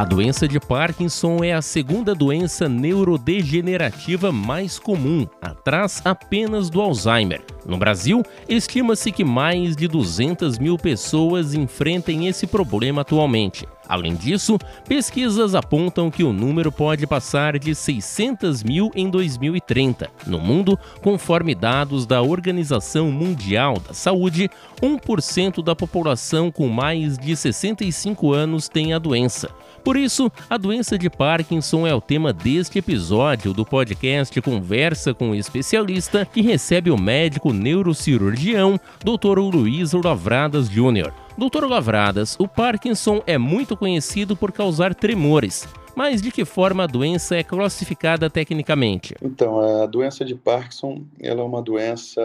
A doença de Parkinson é a segunda doença neurodegenerativa mais comum, atrás apenas do Alzheimer. No Brasil, estima-se que mais de 200 mil pessoas enfrentem esse problema atualmente. Além disso, pesquisas apontam que o número pode passar de 600 mil em 2030. No mundo, conforme dados da Organização Mundial da Saúde, 1% da população com mais de 65 anos tem a doença. Por isso, a doença de Parkinson é o tema deste episódio do podcast Conversa com o Especialista, que recebe o médico neurocirurgião Dr. Luiz Lavradas Jr. Doutor Lavradas, o Parkinson é muito conhecido por causar tremores. Mas de que forma a doença é classificada tecnicamente? Então, a doença de Parkinson ela é uma doença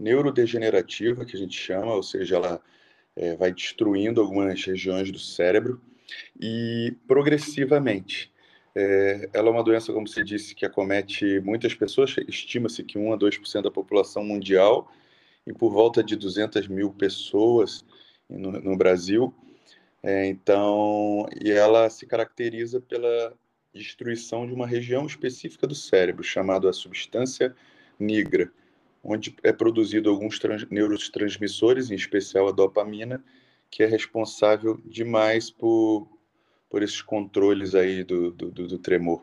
neurodegenerativa, que a gente chama, ou seja, ela é, vai destruindo algumas regiões do cérebro e progressivamente. É, ela é uma doença, como você disse, que acomete muitas pessoas, estima-se que 1 a 2% da população mundial, e por volta de 200 mil pessoas no, no Brasil. É, então, e ela se caracteriza pela destruição de uma região específica do cérebro, chamada a substância nigra, onde é produzido alguns neurotransmissores, em especial a dopamina, que é responsável demais por, por esses controles aí do, do, do tremor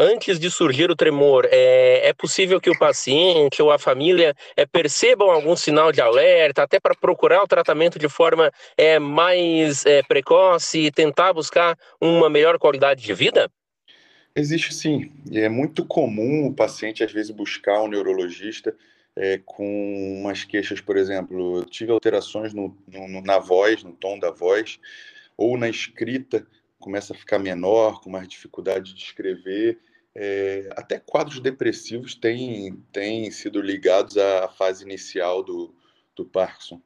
antes de surgir o tremor, é, é possível que o paciente ou a família é, percebam algum sinal de alerta, até para procurar o tratamento de forma é, mais é, precoce e tentar buscar uma melhor qualidade de vida? Existe sim, é muito comum o paciente às vezes buscar um neurologista é, com umas queixas, por exemplo, eu tive alterações no, no, na voz, no tom da voz, ou na escrita, começa a ficar menor, com mais dificuldade de escrever, é, até quadros depressivos têm, têm sido ligados à fase inicial do, do Parkinson.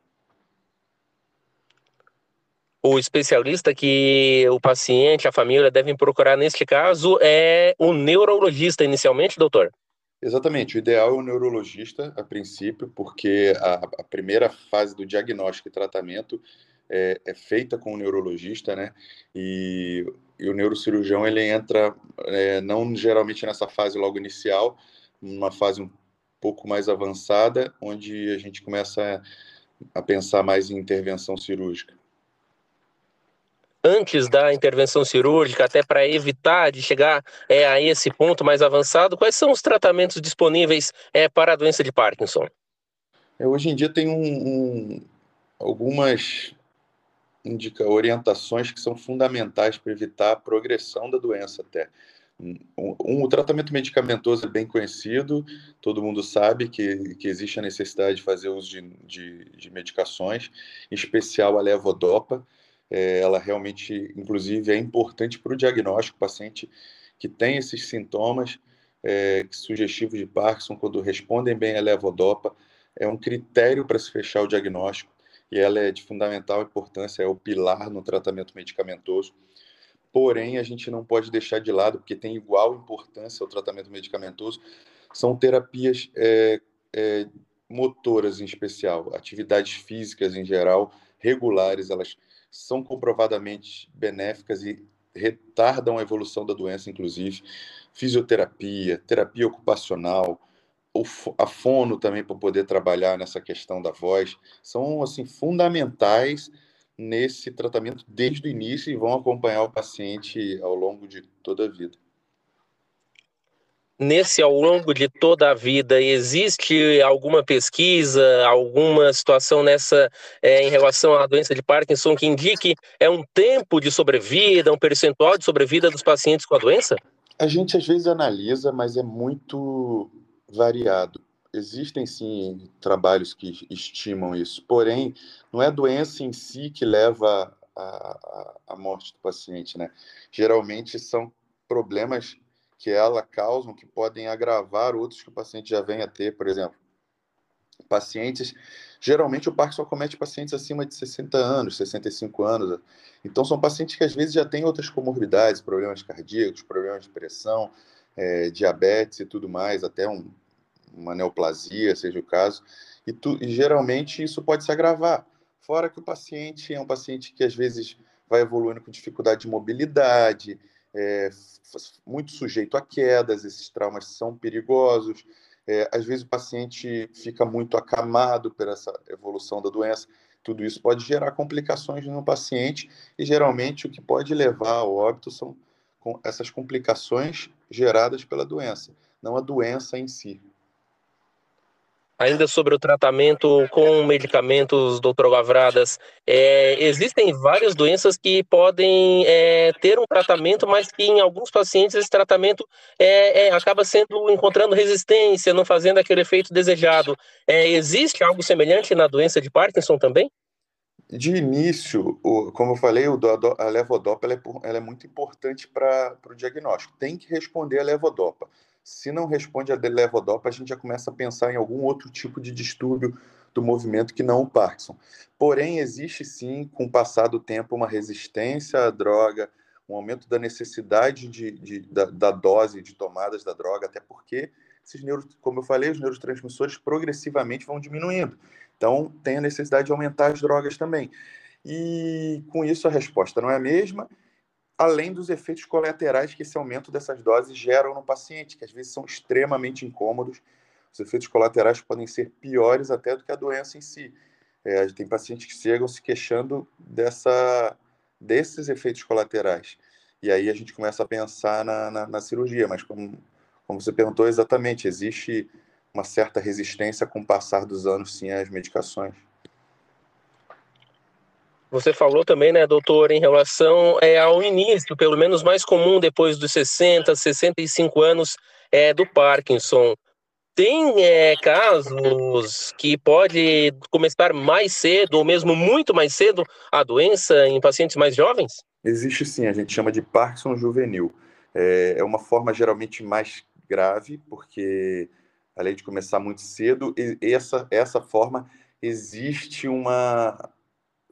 O especialista que o paciente, a família devem procurar neste caso é o neurologista inicialmente, doutor? Exatamente, o ideal é o neurologista a princípio, porque a, a primeira fase do diagnóstico e tratamento é, é feita com o neurologista, né? E, e o neurocirurgião ele entra é, não geralmente nessa fase logo inicial, numa fase um pouco mais avançada, onde a gente começa a, a pensar mais em intervenção cirúrgica antes da intervenção cirúrgica, até para evitar de chegar é, a esse ponto mais avançado, quais são os tratamentos disponíveis é, para a doença de Parkinson? É, hoje em dia tem um, um, algumas indica orientações que são fundamentais para evitar a progressão da doença até. Um, o tratamento medicamentoso é bem conhecido, todo mundo sabe que, que existe a necessidade de fazer uso de, de, de medicações, em especial a levodopa. É, ela realmente, inclusive, é importante para o diagnóstico. Paciente que tem esses sintomas é, sugestivos de Parkinson, quando respondem bem à levodopa, é um critério para se fechar o diagnóstico e ela é de fundamental importância, é o pilar no tratamento medicamentoso. Porém, a gente não pode deixar de lado, porque tem igual importância ao tratamento medicamentoso, são terapias é, é, motoras em especial, atividades físicas em geral, regulares, elas são comprovadamente benéficas e retardam a evolução da doença, inclusive. Fisioterapia, terapia ocupacional, a fono também para poder trabalhar nessa questão da voz, são assim fundamentais nesse tratamento desde o início e vão acompanhar o paciente ao longo de toda a vida. Nesse ao longo de toda a vida, existe alguma pesquisa, alguma situação nessa é, em relação à doença de Parkinson que indique é um tempo de sobrevida, um percentual de sobrevida dos pacientes com a doença? A gente às vezes analisa, mas é muito variado. Existem sim trabalhos que estimam isso, porém, não é a doença em si que leva à morte do paciente, né? Geralmente são problemas que ela causa que podem agravar outros que o paciente já vem a ter, por exemplo, pacientes. Geralmente o Parkinson comete pacientes acima de 60 anos, 65 anos. Então são pacientes que às vezes já têm outras comorbidades, problemas cardíacos, problemas de pressão, é, diabetes e tudo mais, até um, uma neoplasia, seja o caso, e, tu, e geralmente isso pode se agravar. Fora que o paciente é um paciente que às vezes vai evoluindo com dificuldade de mobilidade, é, muito sujeito a quedas, esses traumas são perigosos. É, às vezes o paciente fica muito acamado por essa evolução da doença. Tudo isso pode gerar complicações no paciente e geralmente o que pode levar ao óbito são essas complicações geradas pela doença, não a doença em si. Ainda sobre o tratamento com medicamentos, doutor Gavradas, é, existem várias doenças que podem é, ter um tratamento, mas que em alguns pacientes esse tratamento é, é acaba sendo encontrando resistência, não fazendo aquele efeito desejado. É, existe algo semelhante na doença de Parkinson também? De início, o, como eu falei, o, a levodopa ela é, ela é muito importante para o diagnóstico. Tem que responder a levodopa. Se não responde a levodopa, a gente já começa a pensar em algum outro tipo de distúrbio do movimento que não o Parkinson. Porém, existe sim, com o passar do tempo, uma resistência à droga, um aumento da necessidade de, de da, da, dose de tomadas da droga, até porque, esses neuro, como eu falei, os neurotransmissores progressivamente vão diminuindo. Então, tem a necessidade de aumentar as drogas também. E com isso a resposta não é a mesma além dos efeitos colaterais que esse aumento dessas doses geram no paciente, que às vezes são extremamente incômodos. Os efeitos colaterais podem ser piores até do que a doença em si. É, tem pacientes que chegam se queixando dessa, desses efeitos colaterais. E aí a gente começa a pensar na, na, na cirurgia, mas como, como você perguntou exatamente, existe uma certa resistência com o passar dos anos, sim, às medicações. Você falou também, né, doutor, em relação é, ao início, pelo menos mais comum depois dos 60, 65 anos é, do Parkinson. Tem é, casos que pode começar mais cedo, ou mesmo muito mais cedo, a doença em pacientes mais jovens? Existe sim, a gente chama de Parkinson juvenil. É, é uma forma geralmente mais grave, porque além de começar muito cedo, essa, essa forma existe uma,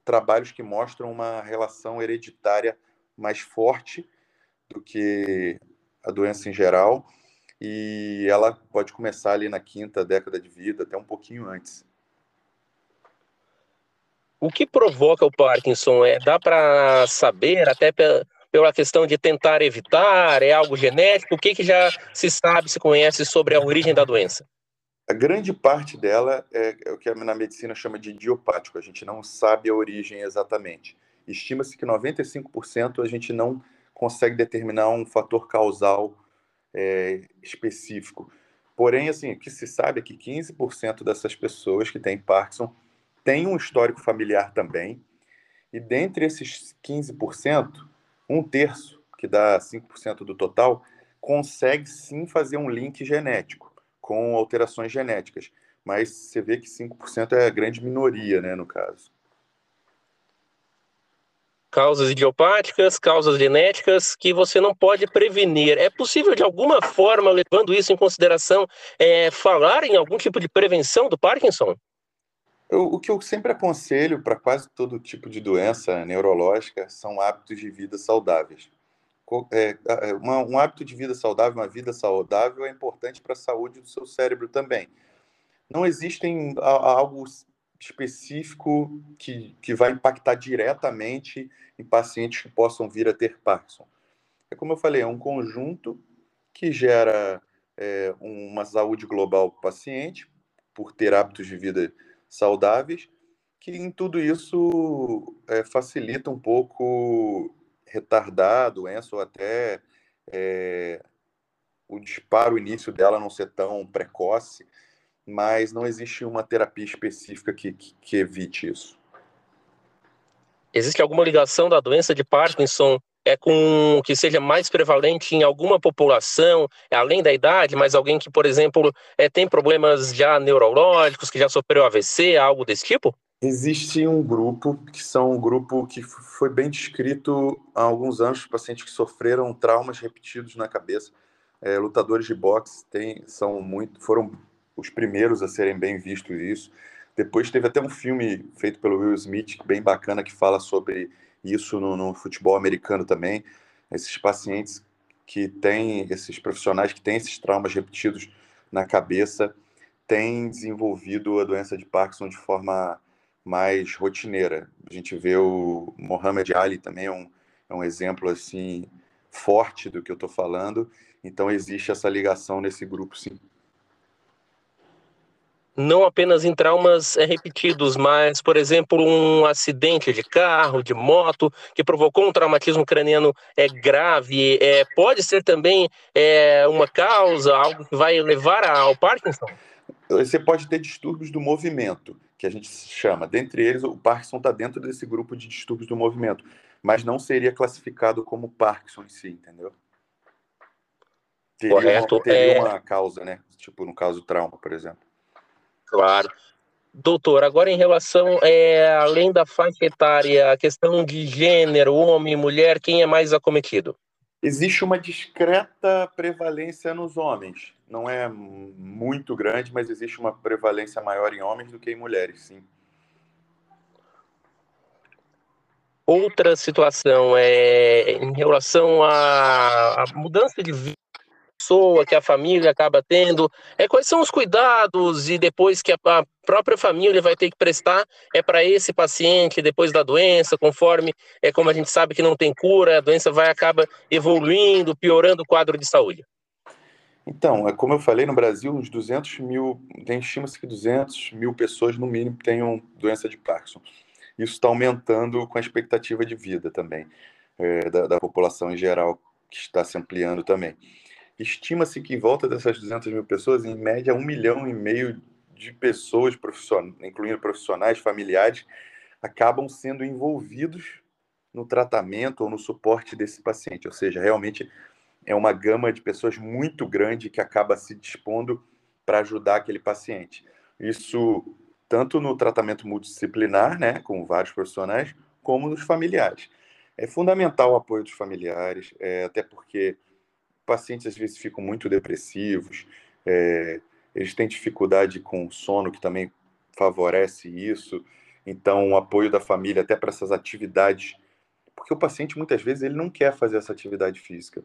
trabalhos que mostram uma relação hereditária mais forte do que a doença em geral, e ela pode começar ali na quinta década de vida, até um pouquinho antes. O que provoca o Parkinson? É, dá para saber, até pela questão de tentar evitar? É algo genético? O que, que já se sabe, se conhece sobre a origem da doença? A grande parte dela é, é o que na medicina chama de idiopático, a gente não sabe a origem exatamente. Estima-se que 95% a gente não consegue determinar um fator causal é, específico. Porém, assim, o que se sabe é que 15% dessas pessoas que têm Parkinson têm um histórico familiar também, e dentre esses 15%, um terço, que dá 5% do total, consegue sim fazer um link genético com alterações genéticas. Mas você vê que 5% é a grande minoria, né, no caso. Causas idiopáticas, causas genéticas que você não pode prevenir. É possível, de alguma forma, levando isso em consideração, é, falar em algum tipo de prevenção do Parkinson? Eu, o que eu sempre aconselho para quase todo tipo de doença neurológica são hábitos de vida saudáveis é, é, uma, um hábito de vida saudável, uma vida saudável é importante para a saúde do seu cérebro também. Não existem algo específico que, que vai impactar diretamente em pacientes que possam vir a ter Parkinson. É como eu falei, é um conjunto que gera é, uma saúde global para o paciente, por ter hábitos de vida saudáveis, que em tudo isso é, facilita um pouco retardar a doença ou até é, o disparo, o início dela não ser tão precoce, mas não existe uma terapia específica que, que, que evite isso. Existe alguma ligação da doença de Parkinson é com que seja mais prevalente em alguma população, além da idade, mas alguém que, por exemplo, é, tem problemas já neurológicos, que já sofreu AVC, algo desse tipo? Existe um grupo que são um grupo que foi bem descrito há alguns anos, pacientes que sofreram traumas repetidos na cabeça. É, lutadores de boxe tem, são muito, foram os primeiros a serem bem vistos isso. Depois teve até um filme feito pelo Will Smith, bem bacana, que fala sobre isso no, no futebol americano também. Esses pacientes que têm, esses profissionais que têm esses traumas repetidos na cabeça, têm desenvolvido a doença de Parkinson de forma mais rotineira. A gente vê o Mohamed Ali também é um, é um exemplo assim forte do que eu estou falando. Então existe essa ligação nesse grupo, sim não apenas em traumas é, repetidos, mas, por exemplo, um acidente de carro, de moto, que provocou um traumatismo craniano é, grave, é, pode ser também é, uma causa, algo que vai levar ao Parkinson? Você pode ter distúrbios do movimento, que a gente chama. Dentre eles, o Parkinson está dentro desse grupo de distúrbios do movimento, mas não seria classificado como Parkinson em si, entendeu? Teria, Correto. Uma, teria é... uma causa, né? Tipo, no caso, trauma, por exemplo. Claro. Doutor, agora em relação, é, além da faixa etária, a questão de gênero, homem, mulher, quem é mais acometido? Existe uma discreta prevalência nos homens. Não é muito grande, mas existe uma prevalência maior em homens do que em mulheres, sim. Outra situação é em relação à, à mudança de vida pessoa, que a família acaba tendo, é, quais são os cuidados e depois que a, a própria família vai ter que prestar é para esse paciente depois da doença, conforme é como a gente sabe que não tem cura, a doença vai acaba evoluindo, piorando o quadro de saúde. Então, é como eu falei, no Brasil, uns 200 mil, estima-se que 200 mil pessoas, no mínimo, tenham doença de Parkinson. Isso está aumentando com a expectativa de vida também, é, da, da população em geral, que está se ampliando também. Estima-se que em volta dessas 200 mil pessoas, em média, um milhão e meio de pessoas, profissionais, incluindo profissionais, familiares, acabam sendo envolvidos no tratamento ou no suporte desse paciente. Ou seja, realmente é uma gama de pessoas muito grande que acaba se dispondo para ajudar aquele paciente. Isso tanto no tratamento multidisciplinar, né, com vários profissionais, como nos familiares. É fundamental o apoio dos familiares, é, até porque pacientes às vezes ficam muito depressivos, é, eles têm dificuldade com sono, que também favorece isso. Então, o apoio da família até para essas atividades, porque o paciente muitas vezes ele não quer fazer essa atividade física.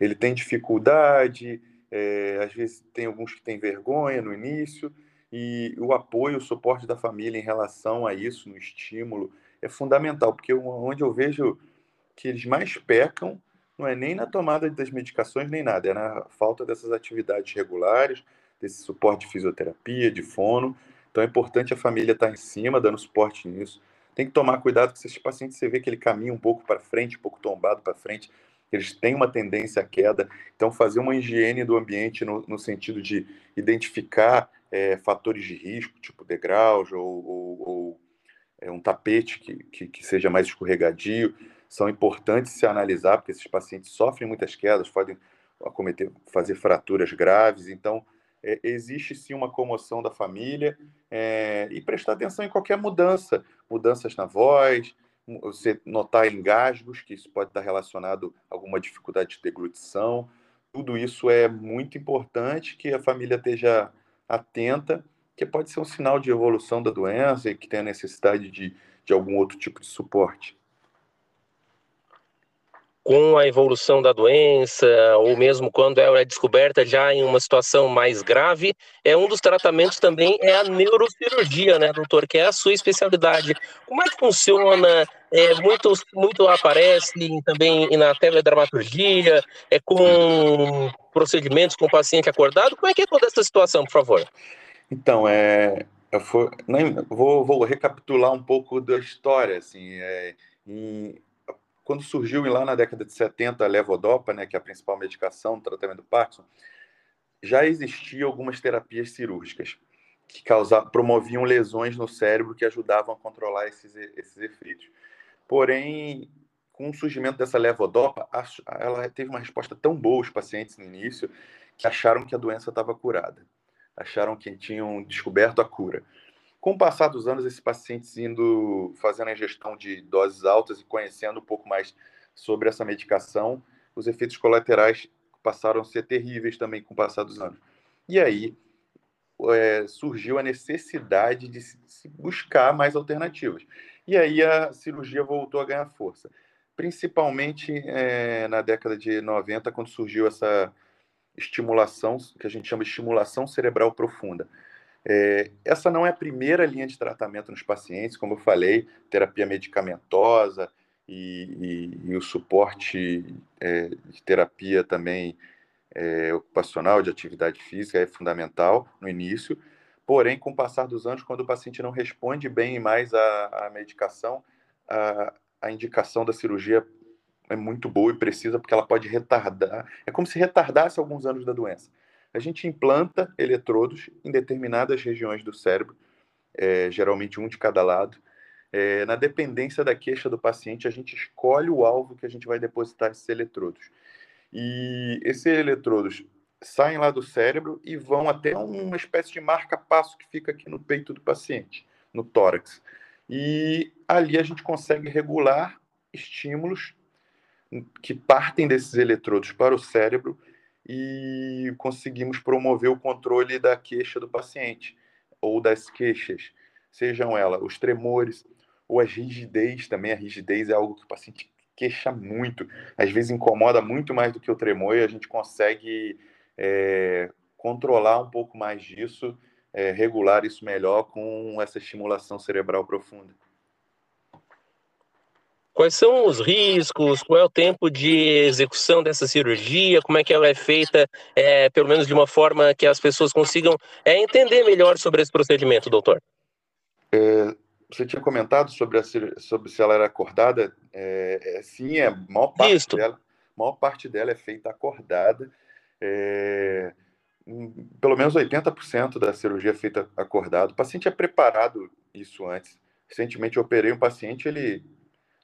Ele tem dificuldade, é, às vezes tem alguns que têm vergonha no início, e o apoio, o suporte da família em relação a isso, no estímulo, é fundamental, porque onde eu vejo que eles mais pecam não é nem na tomada das medicações nem nada, é na falta dessas atividades regulares, desse suporte de fisioterapia, de fono. Então é importante a família estar em cima, dando suporte nisso. Tem que tomar cuidado com esses pacientes, você vê que ele caminha um pouco para frente, um pouco tombado para frente, eles têm uma tendência à queda. Então, fazer uma higiene do ambiente no, no sentido de identificar é, fatores de risco, tipo degraus ou, ou, ou é, um tapete que, que, que seja mais escorregadio, são importantes se analisar, porque esses pacientes sofrem muitas quedas, podem acometer, fazer fraturas graves. Então, é, existe sim uma comoção da família é, e prestar atenção em qualquer mudança, mudanças na voz, você notar engasgos, que isso pode estar relacionado a alguma dificuldade de deglutição. Tudo isso é muito importante que a família esteja atenta, que pode ser um sinal de evolução da doença e que tenha necessidade de, de algum outro tipo de suporte com a evolução da doença, ou mesmo quando ela é descoberta já em uma situação mais grave, é um dos tratamentos também é a neurocirurgia, né, doutor, que é a sua especialidade. Como é que funciona? É, muito, muito aparece também na teledramaturgia, é com procedimentos com o paciente acordado. Como é que é toda essa situação, por favor? Então, é, eu for, vou, vou recapitular um pouco da história, assim, é, em, quando surgiu lá na década de 70 a levodopa, né, que é a principal medicação no tratamento do Parkinson, já existiam algumas terapias cirúrgicas que causavam, promoviam lesões no cérebro que ajudavam a controlar esses, esses efeitos. Porém, com o surgimento dessa levodopa, ela teve uma resposta tão boa os pacientes no início que acharam que a doença estava curada, acharam que tinham descoberto a cura. Com o passar dos anos, esses pacientes indo fazendo a ingestão de doses altas e conhecendo um pouco mais sobre essa medicação, os efeitos colaterais passaram a ser terríveis também com o passar dos anos. E aí é, surgiu a necessidade de se buscar mais alternativas. E aí a cirurgia voltou a ganhar força, principalmente é, na década de 90, quando surgiu essa estimulação, que a gente chama de estimulação cerebral profunda É, essa não é a primeira linha de tratamento nos pacientes, como eu falei, terapia medicamentosa e, e, e o suporte é, de terapia também é, ocupacional, de atividade física, é fundamental no início. Porém, com o passar dos anos, quando o paciente não responde bem mais à, à medicação, a, a indicação da cirurgia é muito boa e precisa, porque ela pode retardar. É como se retardasse alguns anos da doença. A gente implanta eletrodos em determinadas regiões do cérebro, é, geralmente um de cada lado. É, na dependência da queixa do paciente, a gente escolhe o alvo que a gente vai depositar esses eletrodos. E esses eletrodos saem lá do cérebro e vão até uma espécie de marca-passo que fica aqui no peito do paciente, no tórax. E ali a gente consegue regular estímulos que partem desses eletrodos para o cérebro e conseguimos promover o controle da queixa do paciente ou das queixas, sejam elas os tremores ou as rigidez também. A rigidez é algo que o paciente queixa muito, às vezes incomoda muito mais do que o tremor e a gente consegue é, controlar um pouco mais disso, é, regular isso melhor com essa estimulação cerebral profunda. Quais são os riscos? Qual é o tempo de execução dessa cirurgia? Como é que ela é feita, é, pelo menos de uma forma que as pessoas consigam é, entender melhor sobre esse procedimento, doutor? É, você tinha comentado sobre, a, sobre se ela era acordada. É, é sim, a maior parte, dela, maior parte dela é feita acordada. É, pelo menos 80% da cirurgia é feita acordado. O paciente é preparado isso antes. Recentemente eu operei um paciente, ele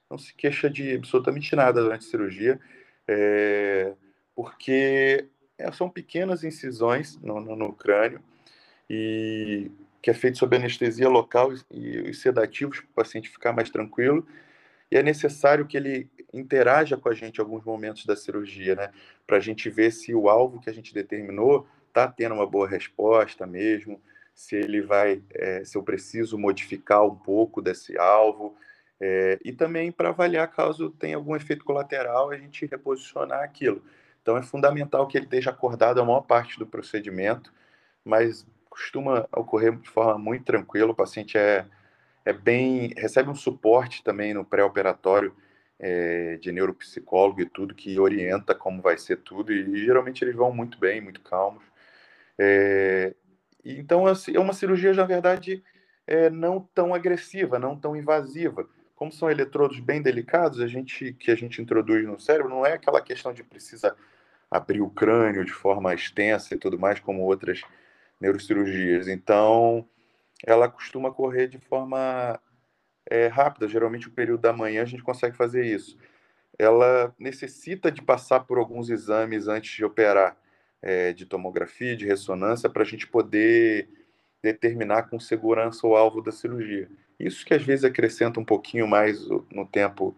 não se queixa de absolutamente nada durante a cirurgia, é, porque é, são pequenas incisões no, no, no, crânio e que é feito sob anestesia local e, e sedativos para o paciente ficar mais tranquilo. E é necessário que ele interaja com a gente em alguns momentos da cirurgia, né? Para a gente ver se o alvo que a gente determinou está tendo uma boa resposta mesmo, se ele vai, é, se eu preciso modificar um pouco desse alvo, é, e também para avaliar caso tenha algum efeito colateral, a gente reposicionar aquilo. Então é fundamental que ele esteja acordado a maior parte do procedimento, mas costuma ocorrer de forma muito tranquila. O paciente é, é bem recebe um suporte também no pré-operatório é, de neuropsicólogo e tudo que orienta como vai ser tudo e, e geralmente eles vão muito bem, muito calmos. É, então assim, é uma cirurgia na verdade é, não tão agressiva, não tão invasiva como são eletrodos bem delicados, a gente que a gente introduz no cérebro não é aquela questão de precisa abrir o crânio de forma extensa e tudo mais como outras neurocirurgias. Então, ela costuma correr de forma é, rápida. Geralmente, o período da manhã a gente consegue fazer isso. Ela necessita de passar por alguns exames antes de operar, é, de tomografia, de ressonância, para a gente poder determinar com segurança o alvo da cirurgia. Isso que às vezes acrescenta um pouquinho mais no tempo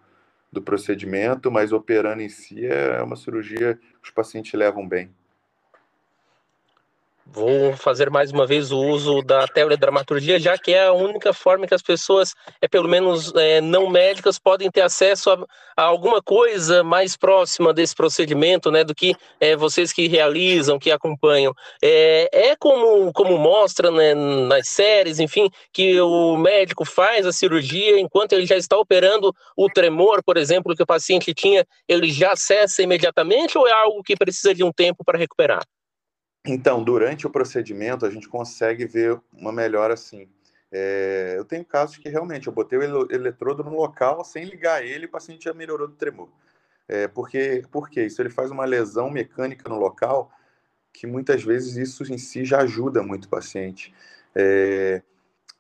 do procedimento, mas operando em si é uma cirurgia que os pacientes levam bem. Vou fazer mais uma vez o uso da teledramaturgia, já que é a única forma que as pessoas, é pelo menos é, não médicas, podem ter acesso a, a, alguma coisa mais próxima desse procedimento, né, do que é, vocês que realizam, que acompanham. É, é como, como mostra né, nas séries, enfim, que o médico faz a cirurgia enquanto ele já está operando o tremor, por exemplo, que o paciente tinha, ele já cessa imediatamente ou é algo que precisa de um tempo para recuperar? Então, durante o procedimento, a gente consegue ver uma melhora assim. É, eu tenho casos que realmente eu botei o eletrodo no local sem ligar ele, o paciente já melhorou do tremor. É, porque, porque isso ele faz uma lesão mecânica no local que muitas vezes isso em si já ajuda muito o paciente. É,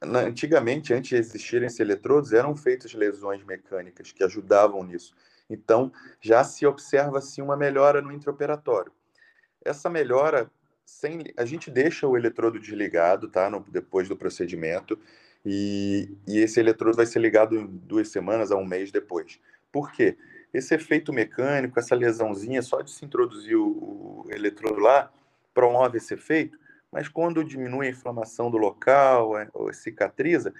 antigamente, antes de existirem esses eletrodos, eram feitas lesões mecânicas que ajudavam nisso. Então, já se observa assim uma melhora no intraoperatório. Essa melhora sem, a gente deixa o eletrodo desligado, tá? No, depois do procedimento, e, e esse eletrodo vai ser ligado duas semanas a um mês depois. Por quê? Esse efeito mecânico, essa lesãozinha, só de se introduzir o, o eletrodo lá, promove esse efeito, mas quando diminui a inflamação do local, é, ou cicatriza,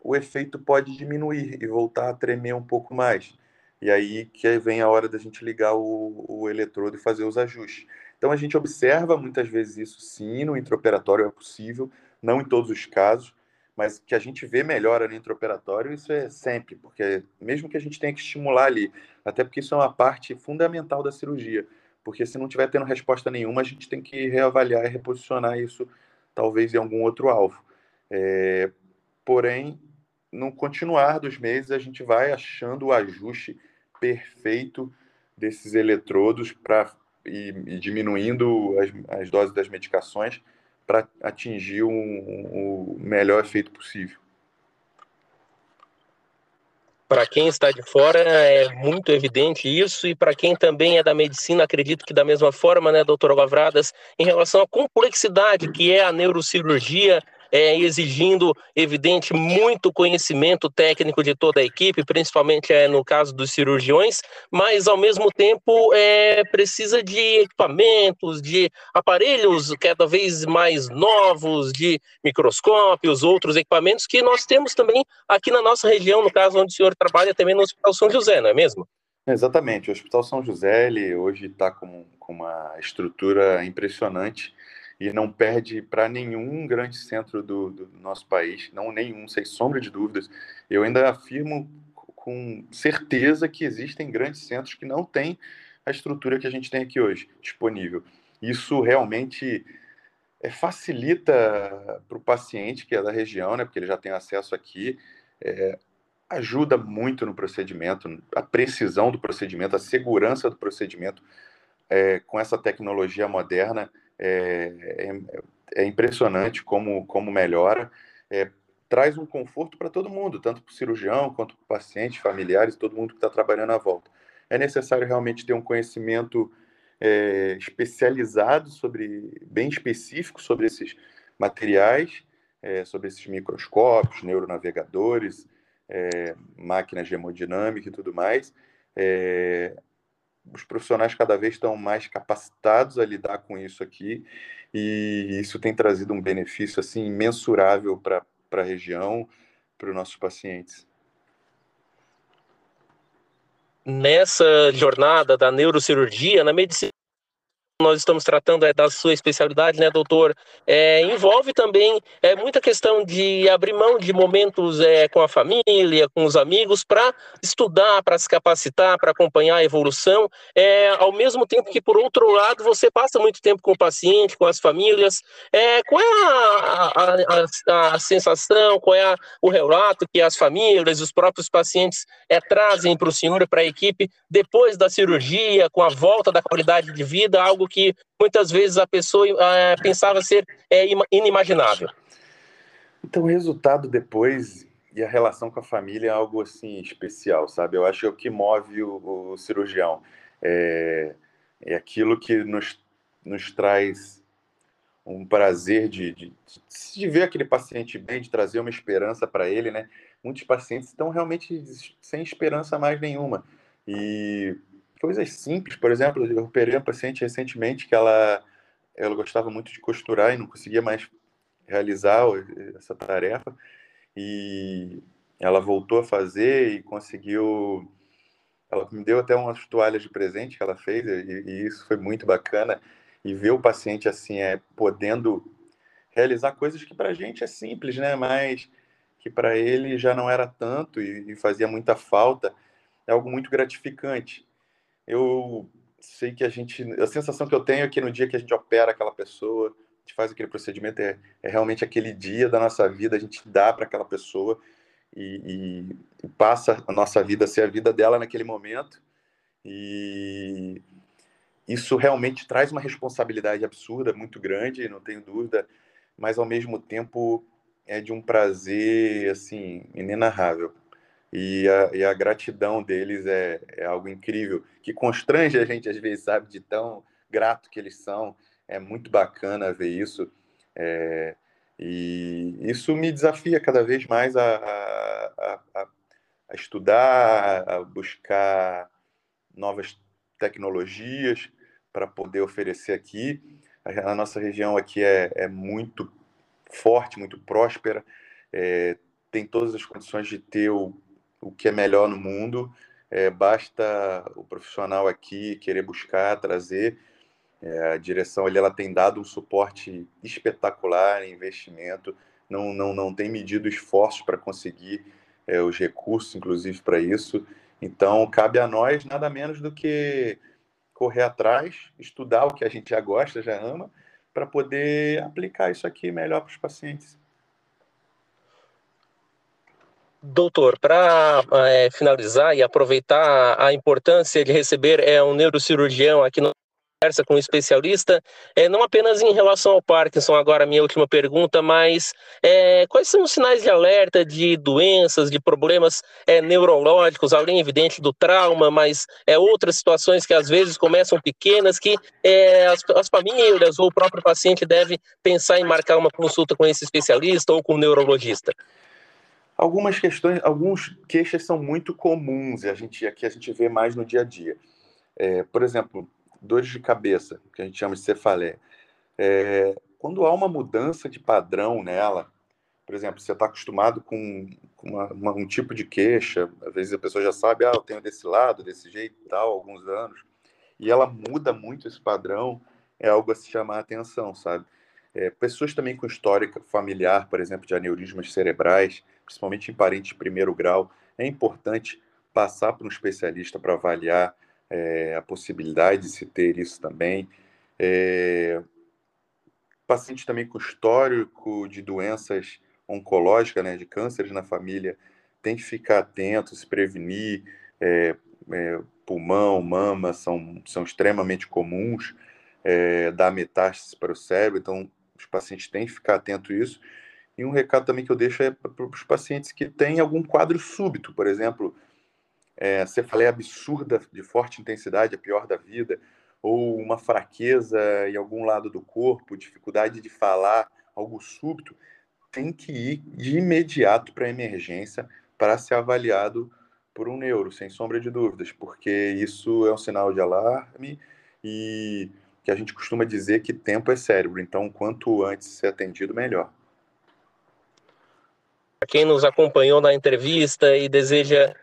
o efeito pode diminuir e voltar a tremer um pouco mais. E aí que vem a hora da gente ligar o, o eletrodo e fazer os ajustes. Então a gente observa muitas vezes isso sim, no intraoperatório é possível, não em todos os casos, mas que a gente vê melhora no intraoperatório, isso é sempre, porque mesmo que a gente tenha que estimular ali, até porque isso é uma parte fundamental da cirurgia, porque se não tiver tendo resposta nenhuma, a gente tem que reavaliar e reposicionar isso talvez em algum outro alvo. É, porém, no continuar dos meses, a gente vai achando o ajuste perfeito desses eletrodos para e, e, diminuindo as, as doses das medicações para atingir o um, um melhor efeito possível. Para quem está de fora é muito evidente isso, e para quem também é da medicina, acredito que da mesma forma, né, doutor Gavradas, em relação à complexidade que é a neurocirurgia, é, exigindo, evidente, muito conhecimento técnico de toda a equipe, principalmente é, no caso dos cirurgiões, mas ao mesmo tempo é, precisa de equipamentos, de aparelhos cada vez mais novos, de microscópios, outros equipamentos que nós temos também aqui na nossa região, no caso onde o senhor trabalha também no Hospital São José, não é mesmo? Exatamente, o Hospital São José ele hoje está com, com uma estrutura impressionante e não perde para nenhum grande centro do, do, nosso país, não nenhum, sem sombra de dúvidas. Eu ainda afirmo com certeza que existem grandes centros que não têm a estrutura que a gente tem aqui hoje disponível. Isso realmente é, facilita para o paciente que é da região, né, porque ele já tem acesso aqui, é, ajuda muito no procedimento, a precisão do procedimento, a segurança do procedimento é, com essa tecnologia moderna é, é, é impressionante como, como melhora. É, traz um conforto para todo mundo, tanto para o cirurgião quanto para o paciente, familiares, todo mundo que está trabalhando à volta. É necessário realmente ter um conhecimento é, especializado sobre, bem específico sobre esses materiais, é, sobre esses microscópios, neuronavegadores, é, máquinas de hemodinâmica e tudo mais. É, os profissionais cada vez estão mais capacitados a lidar com isso aqui e isso tem trazido um benefício assim imensurável para a região, para os nossos pacientes. Nessa jornada da neurocirurgia, na medicina nós estamos tratando é da sua especialidade, né, doutor? É, envolve também é, muita questão de abrir mão de momentos é, com a família, com os amigos, para estudar, para se capacitar, para acompanhar a evolução, é, ao mesmo tempo que, por outro lado, você passa muito tempo com o paciente, com as famílias. É, qual é a, a, a, a sensação, qual é o relato que as famílias, os próprios pacientes é, trazem para o senhor, para a equipe, depois da cirurgia, com a volta da qualidade de vida, algo que muitas vezes a pessoa é, pensava ser é, inimaginável. Então, o resultado depois e a relação com a família é algo assim especial, sabe? Eu acho que é o que move o, o cirurgião. É, é aquilo que nos, nos traz um prazer de, de, de, ver aquele paciente bem, de trazer uma esperança para ele, né? Muitos pacientes estão realmente sem esperança mais nenhuma. E coisas simples. Por exemplo, eu operei uma paciente recentemente que ela, ela gostava muito de costurar e não conseguia mais realizar essa tarefa. E ela voltou a fazer e conseguiu. Ela me deu até umas toalhas de presente que ela fez, e, e isso foi muito bacana. E ver o paciente assim, é, podendo realizar coisas que para a gente é simples, né? Mas que para ele já não era tanto e, e fazia muita falta, é algo muito gratificante eu sei que a gente. A sensação que eu tenho é que no dia que a gente opera aquela pessoa, a gente faz aquele procedimento, é, é realmente aquele dia da nossa vida, a gente dá para aquela pessoa e, e, e, passa a nossa vida a ser a vida dela naquele momento. E isso realmente traz uma responsabilidade absurda, muito grande, não tenho dúvida, mas ao mesmo tempo é de um prazer assim inenarrável e a, e a gratidão deles é, é algo incrível, que constrange a gente às vezes, sabe, de tão grato que eles são. É muito bacana ver isso. É, e isso me desafia cada vez mais a, a, a, a estudar, a buscar novas tecnologias para poder oferecer aqui. A, nossa região aqui é, é muito forte, muito próspera, é, tem todas as condições de ter o o que é melhor no mundo. É, basta o profissional aqui querer buscar, trazer. É, a direção ali, ela tem dado um suporte espetacular em investimento, não, não, não tem medido esforços para conseguir é, os recursos, inclusive, para isso. Então, cabe a nós nada menos do que correr atrás, estudar o que a gente já gosta, já ama, para poder aplicar isso aqui melhor para os pacientes. Doutor, para é, finalizar e aproveitar a importância de receber é, um neurocirurgião aqui no conversa com um especialista, é, não apenas em relação ao Parkinson, agora minha última pergunta, mas é, quais são os sinais de alerta de doenças, de problemas é, neurológicos, além, evidente, do trauma, mas é, outras situações que às vezes começam pequenas, que é, as, as famílias ou o próprio paciente deve pensar em marcar uma consulta com esse especialista ou com o neurologista? Algumas questões, alguns queixas são muito comuns e a gente aqui a gente vê mais no dia a dia. É, por exemplo, dores de cabeça, que a gente chama de cefaleia. É, quando há uma mudança de padrão nela, por exemplo, você está acostumado com, com uma, uma, um tipo de queixa, às vezes a pessoa já sabe, ah, eu tenho desse lado, desse jeito e tal, alguns anos, e ela muda muito esse padrão, é algo a se chamar a atenção, sabe? É, pessoas também com história familiar, por exemplo, de aneurismas cerebrais, principalmente em parentes de primeiro grau, é importante passar para um especialista para avaliar é, a possibilidade de se ter isso também. É, paciente também com histórico de doenças oncológicas, né, de cânceres na família, tem que ficar atento, se prevenir. É, é, pulmão, mama são, são extremamente comuns, é, dar metástase para o cérebro, então os pacientes têm que ficar atento a isso. E um recado também que eu deixo é para os pacientes que têm algum quadro súbito, por exemplo, é, cefaleia absurda de forte intensidade, a pior da vida, ou uma fraqueza em algum lado do corpo, dificuldade de falar, algo súbito, tem que ir de imediato para a emergência para ser avaliado por um neuro, sem sombra de dúvidas, porque isso é um sinal de alarme e que a gente costuma dizer que tempo é cérebro, então quanto antes ser atendido, melhor. Quem nos acompanhou na entrevista e deseja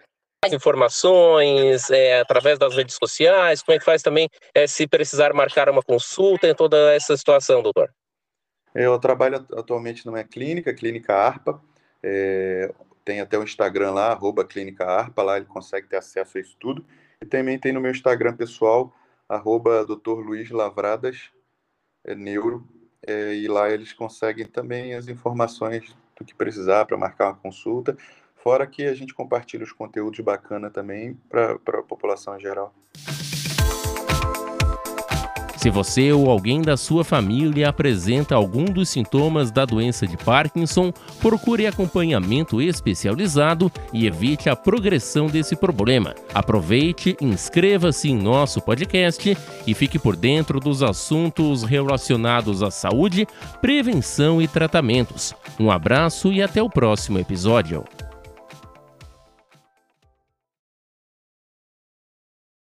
informações é, através das redes sociais? Como é que faz também é, se precisar marcar uma consulta em toda essa situação, doutor? Eu trabalho atualmente numa clínica, Clínica ARPA. É, tem até o Instagram lá, arroba Clínica ARPA, lá ele consegue ter acesso a isso tudo. E também tem no meu Instagram pessoal, arroba Dr. Luiz Lavradas, é, neuro, é, e lá eles conseguem também as informações do que precisar para marcar uma consulta. Fora que a gente compartilha os conteúdos bacana também para a população em geral. Se você ou alguém da sua família apresenta algum dos sintomas da doença de Parkinson, procure acompanhamento especializado e evite a progressão desse problema. Aproveite, inscreva-se em nosso podcast e fique por dentro dos assuntos relacionados à saúde, prevenção e tratamentos. Um abraço e até o próximo episódio.